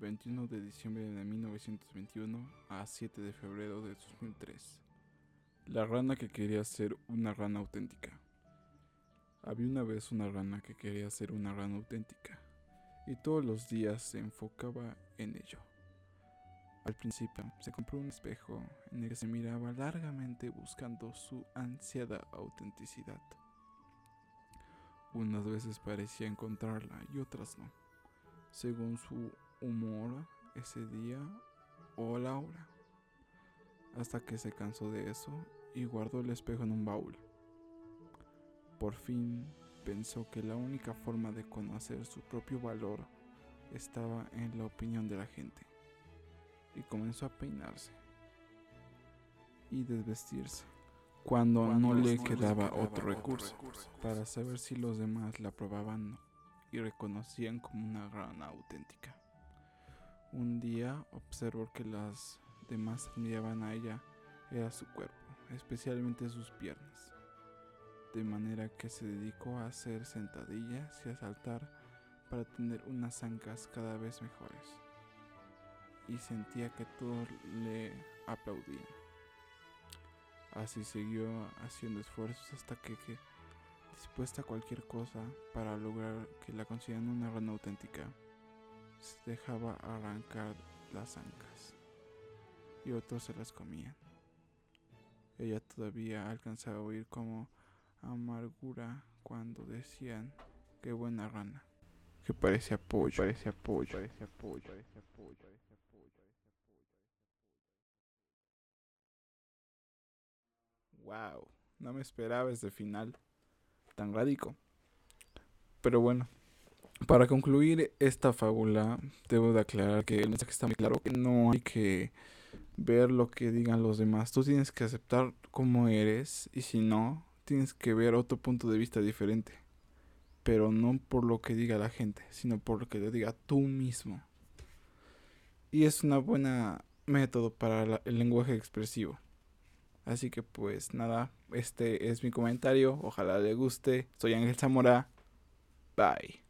21 de diciembre de 1921 a 7 de febrero de 2003. La rana que quería ser una rana auténtica. Había una vez una rana que quería ser una rana auténtica y todos los días se enfocaba en ello. Al principio se compró un espejo en el que se miraba largamente buscando su ansiada autenticidad. Unas veces parecía encontrarla y otras no, según su humor ese día o la hora, hasta que se cansó de eso y guardó el espejo en un baúl. Por fin pensó que la única forma de conocer su propio valor estaba en la opinión de la gente y comenzó a peinarse y desvestirse cuando, no, le, quedaba otro recurso, para saber si los demás la aprobaban y reconocían como una rana auténtica. Un día observó que las demás admiraban a ella era su cuerpo, especialmente sus piernas, de manera que se dedicó a hacer sentadillas y a saltar para tener unas ancas cada vez mejores y sentía que todos le aplaudían. Así siguió haciendo esfuerzos hasta que, dispuesta a cualquier cosa para lograr que la consideraran una rana auténtica, se dejaba arrancar las ancas y otros se las comían. Ella todavía alcanzaba a oír como amargura cuando decían qué buena rana, que parecía pollo, parecía pollo, parecía pollo, parecía pollo. Wow, no me esperaba ese final tan radico. Pero bueno, para concluir esta fábula, debo de aclarar que el mensaje está muy claro, que no hay que ver lo que digan los demás. Tú tienes que aceptar cómo eres y si no, tienes que ver otro punto de vista diferente. Pero no por lo que diga la gente, sino por lo que te diga tú mismo. Y es una buena método para el lenguaje expresivo. Así que pues nada, este es mi comentario. Ojalá le guste. Soy Ángel Zamora. Bye.